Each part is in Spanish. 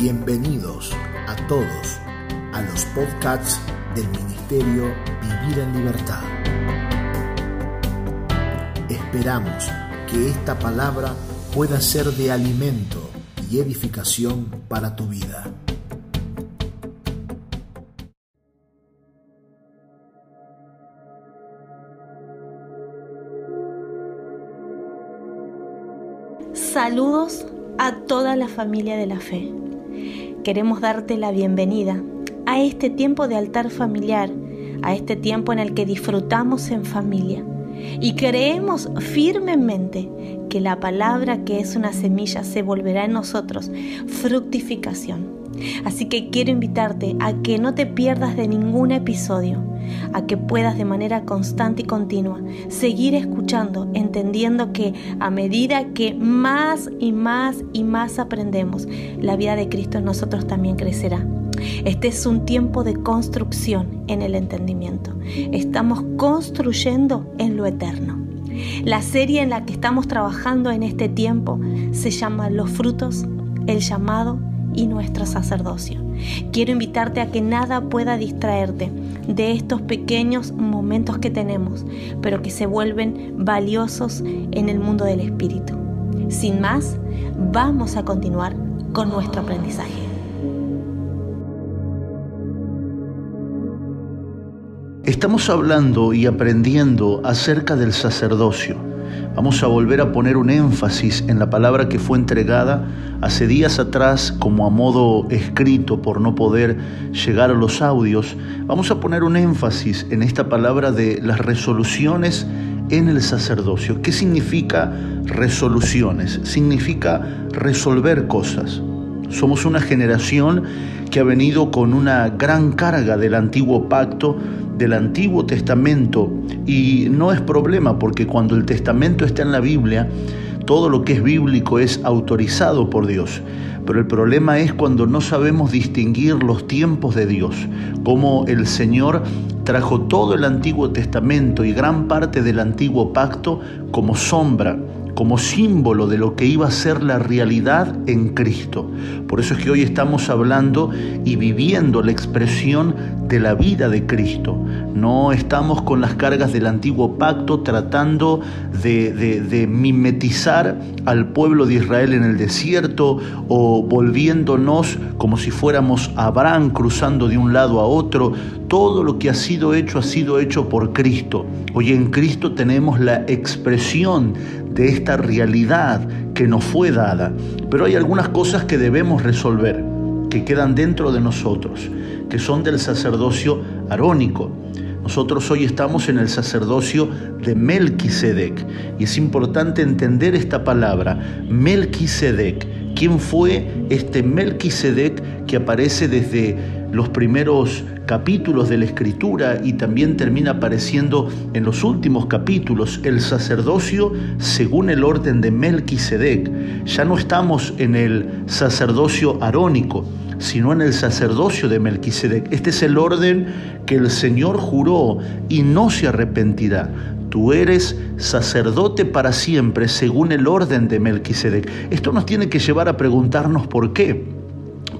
Bienvenidos a todos a los podcasts del Ministerio Vivir en Libertad. Esperamos que esta palabra pueda ser de alimento y edificación para tu vida. Saludos a toda la familia de la fe. Queremos darte la bienvenida a este tiempo de altar familiar, a este tiempo en el que disfrutamos en familia. Y creemos firmemente que la palabra que es una semilla se volverá en nosotros fructificación. Así que quiero invitarte a que no te pierdas de ningún episodio, a que puedas de manera constante y continua seguir escuchando, entendiendo que a medida que más y más y más aprendemos, la vida de Cristo en nosotros también crecerá. Este es un tiempo de construcción en el entendimiento. Estamos construyendo en lo eterno. La serie en la que estamos trabajando en este tiempo se llama Los frutos, el llamado y nuestro sacerdocio. Quiero invitarte a que nada pueda distraerte de estos pequeños momentos que tenemos, pero que se vuelven valiosos en el mundo del espíritu. Sin más, vamos a continuar con nuestro aprendizaje. Estamos hablando y aprendiendo acerca del sacerdocio. Vamos a volver a poner un énfasis en la palabra que fue entregada hace días atrás como a modo escrito por no poder llegar a los audios. Vamos a poner un énfasis en esta palabra de las resoluciones en el sacerdocio. ¿Qué significa resoluciones? Significa resolver cosas. Somos una generación que ha venido con una gran carga del antiguo pacto del Antiguo Testamento y no es problema porque cuando el Testamento está en la Biblia, todo lo que es bíblico es autorizado por Dios. Pero el problema es cuando no sabemos distinguir los tiempos de Dios, como el Señor trajo todo el Antiguo Testamento y gran parte del Antiguo Pacto como sombra como símbolo de lo que iba a ser la realidad en Cristo. Por eso es que hoy estamos hablando y viviendo la expresión de la vida de Cristo. No estamos con las cargas del antiguo pacto tratando de, mimetizar al pueblo de Israel en el desierto o volviéndonos como si fuéramos Abraham cruzando de un lado a otro. Todo lo que ha sido hecho ha sido hecho por Cristo. Hoy en Cristo tenemos la expresión de esta realidad que nos fue dada. Pero hay algunas cosas que debemos resolver, que quedan dentro de nosotros, que son del sacerdocio arónico. Nosotros hoy estamos en el sacerdocio de Melquisedec y es importante entender esta palabra, Melquisedec. ¿Quién fue este Melquisedec que aparece desde los primeros capítulos de la escritura y también termina apareciendo en los últimos capítulos el sacerdocio según el orden de Melquisedec. Ya no estamos en el sacerdocio arónico, sino en el sacerdocio de Melquisedec. Este es el orden que el Señor juró y no se arrepentirá. Tú eres sacerdote para siempre según el orden de Melquisedec. Esto nos tiene que llevar a preguntarnos por qué.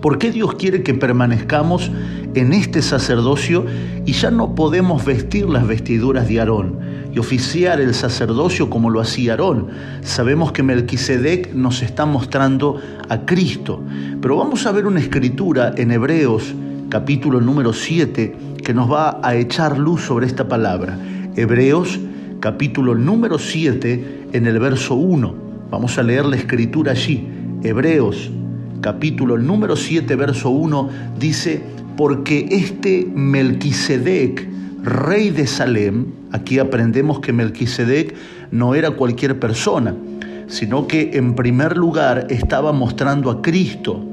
¿Por qué Dios quiere que permanezcamos en este sacerdocio y ya no podemos vestir las vestiduras de Aarón y oficiar el sacerdocio como lo hacía Aarón? Sabemos que Melquisedec nos está mostrando a Cristo, pero vamos a ver una escritura en Hebreos capítulo número 7 que nos va a echar luz sobre esta palabra. Hebreos capítulo número 7 en el verso 1. Vamos a leer la escritura allí. Hebreos capítulo número 7, verso 1, dice, porque este Melquisedec, rey de Salem, aquí aprendemos que Melquisedec no era cualquier persona, sino que en primer lugar estaba mostrando a Cristo.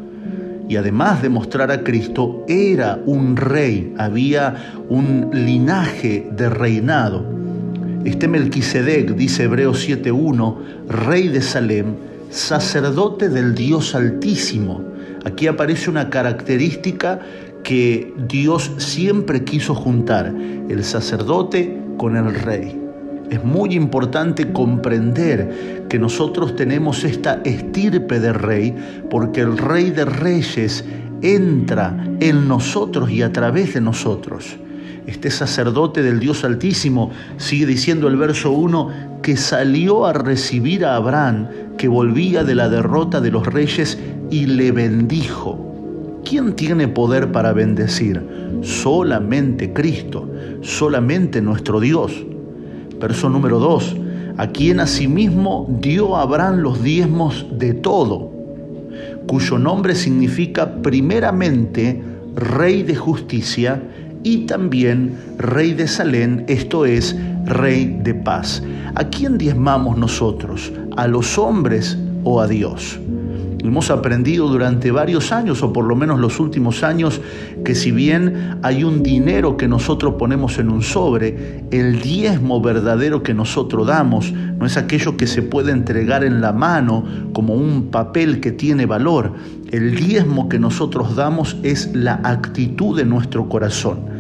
Y además de mostrar a Cristo, era un rey, había un linaje de reinado. Este Melquisedec, dice Hebreos 7.1, rey de Salem, sacerdote del Dios Altísimo. Aquí aparece una característica que Dios siempre quiso juntar, el sacerdote con el rey. Es muy importante comprender que nosotros tenemos esta estirpe de rey porque el rey de reyes entra en nosotros y a través de nosotros. Este sacerdote del Dios Altísimo, sigue diciendo el verso 1, que salió a recibir a Abraham, que volvía de la derrota de los reyes, y le bendijo. ¿Quién tiene poder para bendecir? Solamente Cristo, solamente nuestro Dios. Verso número 2, a quien asimismo dio Abraham los diezmos de todo, cuyo nombre significa primeramente Rey de Justicia y también Rey de Salén, esto es, Rey de Paz. ¿A quién diezmamos nosotros? ¿A los hombres o a Dios? Hemos aprendido durante varios años, o por lo menos los últimos años, que si bien hay un dinero que nosotros ponemos en un sobre, el diezmo verdadero que nosotros damos no es aquello que se puede entregar en la mano como un papel que tiene valor. El diezmo que nosotros damos es la actitud de nuestro corazón.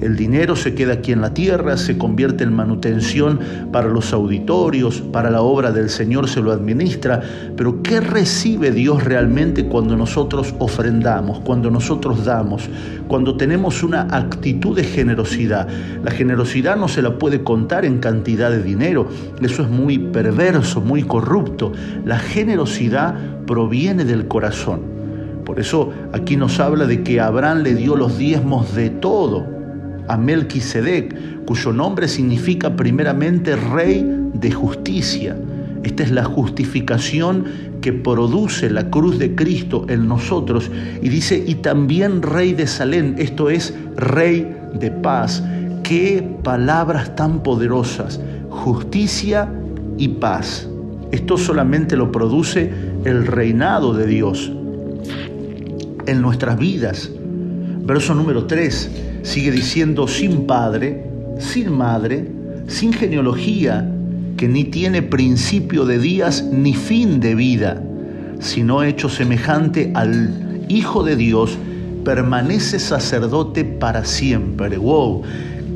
El dinero se queda aquí en la tierra, se convierte en manutención para los auditorios, para la obra del Señor se lo administra, pero ¿qué recibe Dios realmente cuando nosotros ofrendamos, cuando nosotros damos, cuando tenemos una actitud de generosidad? La generosidad no se la puede contar en cantidad de dinero, eso es muy perverso, muy corrupto. La generosidad proviene del corazón. Por eso aquí nos habla de que Abraham le dio los diezmos de todo a Melquisedec, cuyo nombre significa primeramente Rey de Justicia. Esta es la justificación que produce la cruz de Cristo en nosotros. Y dice, y también Rey de Salén, esto es Rey de paz. Qué palabras tan poderosas, justicia y paz. Esto solamente lo produce el reinado de Dios en nuestras vidas. Verso número 3 sigue diciendo sin padre, sin madre, sin genealogía, que ni tiene principio de días ni fin de vida, sino hecho semejante al Hijo de Dios, permanece sacerdote para siempre. ¡Wow!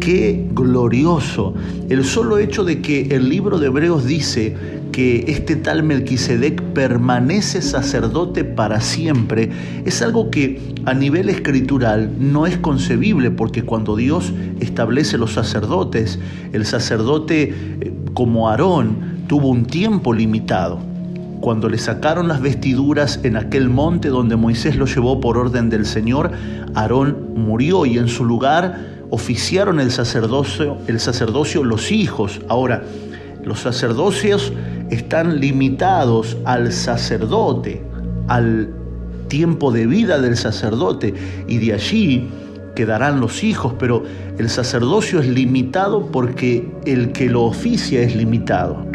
¡Qué glorioso! El solo hecho de que el libro de Hebreos dice que este tal Melquisedec permanece sacerdote para siempre es algo que a nivel escritural no es concebible porque cuando Dios establece los sacerdotes, el sacerdote eh, como Aarón tuvo un tiempo limitado. Cuando le sacaron las vestiduras en aquel monte donde Moisés lo llevó por orden del Señor, Aarón murió y en su lugar oficiaron el sacerdocio, el sacerdocio los hijos. Ahora, los sacerdocios están limitados al sacerdote, al tiempo de vida del sacerdote, y de allí quedarán los hijos, pero el sacerdocio es limitado porque el que lo oficia es limitado.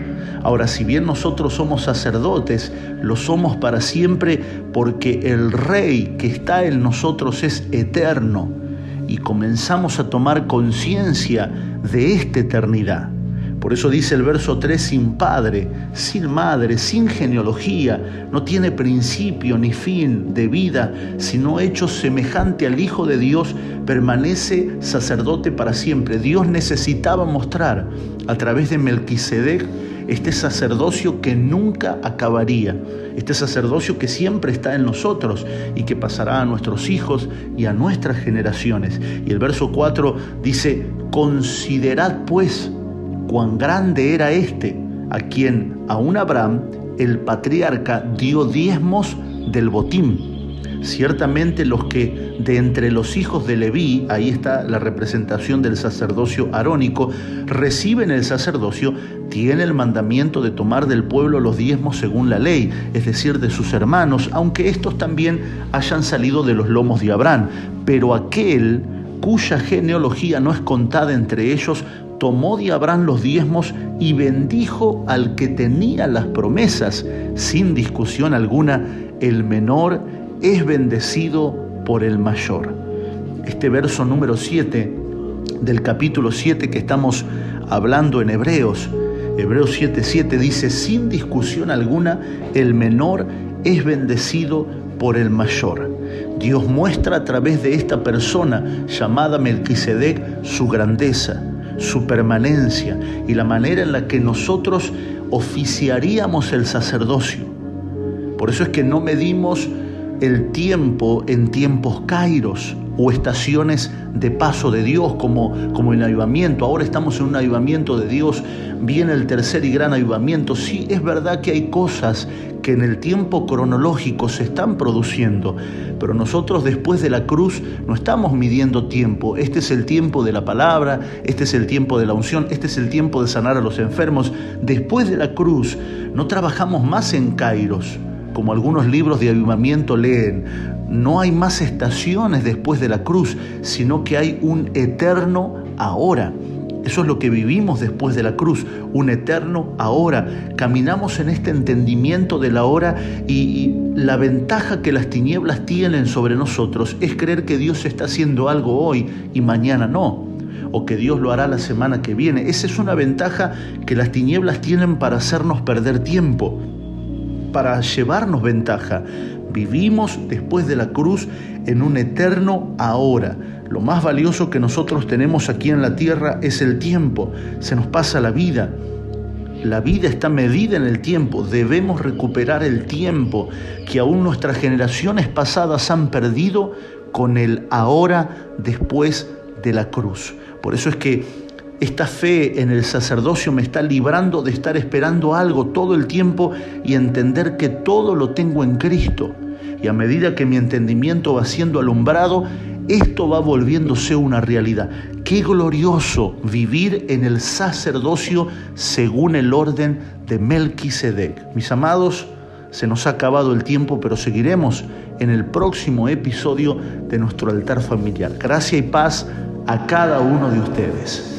Ahora, si bien nosotros somos sacerdotes, lo somos para siempre porque el rey que está en nosotros es eterno y comenzamos a tomar conciencia de esta eternidad. Por eso dice el verso 3, sin padre, sin madre, sin genealogía, no tiene principio ni fin de vida, sino hecho semejante al Hijo de Dios, permanece sacerdote para siempre. Dios necesitaba mostrar a través de Melquisedec este sacerdocio que nunca acabaría, este sacerdocio que siempre está en nosotros y que pasará a nuestros hijos y a nuestras generaciones. Y el verso 4 dice, considerad pues, cuán grande era este, a quien aún Abraham, el patriarca, dio diezmos del botín. Ciertamente los que de entre los hijos de Leví, ahí está la representación del sacerdocio arónico, reciben el sacerdocio, tienen el mandamiento de tomar del pueblo los diezmos según la ley, es decir, de sus hermanos, aunque estos también hayan salido de los lomos de Abraham. Pero aquel cuya genealogía no es contada entre ellos, tomó de Abraham los diezmos y bendijo al que tenía las promesas. Sin discusión alguna, el menor es bendecido por el mayor. Este verso número 7 del capítulo 7 que estamos hablando en Hebreos, Hebreos 7:7 dice, sin discusión alguna, el menor es bendecido por el mayor. Dios muestra a través de esta persona llamada Melquisedec su grandeza su permanencia y la manera en la que nosotros oficiaríamos el sacerdocio. Por eso es que no medimos el tiempo en tiempos kairos o estaciones de paso de Dios como, como el avivamiento. Ahora estamos en un avivamiento de Dios, viene el tercer y gran avivamiento. Sí, es verdad que hay cosas que en el tiempo cronológico se están produciendo, pero nosotros después de la cruz no estamos midiendo tiempo. Este es el tiempo de la palabra, este es el tiempo de la unción, este es el tiempo de sanar a los enfermos. Después de la cruz no trabajamos más en Kairos como algunos libros de avivamiento leen, no hay más estaciones después de la cruz, sino que hay un eterno ahora. Eso es lo que vivimos después de la cruz, un eterno ahora. Caminamos en este entendimiento de la hora y, la ventaja que las tinieblas tienen sobre nosotros es creer que Dios está haciendo algo hoy y mañana no, o que Dios lo hará la semana que viene. Esa es una ventaja que las tinieblas tienen para hacernos perder tiempo para llevarnos ventaja. Vivimos después de la cruz en un eterno ahora. Lo más valioso que nosotros tenemos aquí en la tierra es el tiempo. Se nos pasa la vida. La vida está medida en el tiempo. Debemos recuperar el tiempo que aún nuestras generaciones pasadas han perdido con el ahora después de la cruz. Por eso es que esta fe en el sacerdocio me está librando de estar esperando algo todo el tiempo y entender que todo lo tengo en Cristo. Y a medida que mi entendimiento va siendo alumbrado, esto va volviéndose una realidad. Qué glorioso vivir en el sacerdocio según el orden de Melquisedec. Mis amados, se nos ha acabado el tiempo, pero seguiremos en el próximo episodio de nuestro altar familiar. Gracia y paz a cada uno de ustedes.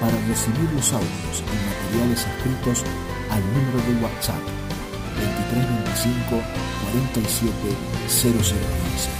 para recibir los audios y materiales escritos al número de WhatsApp 2325 47 0015.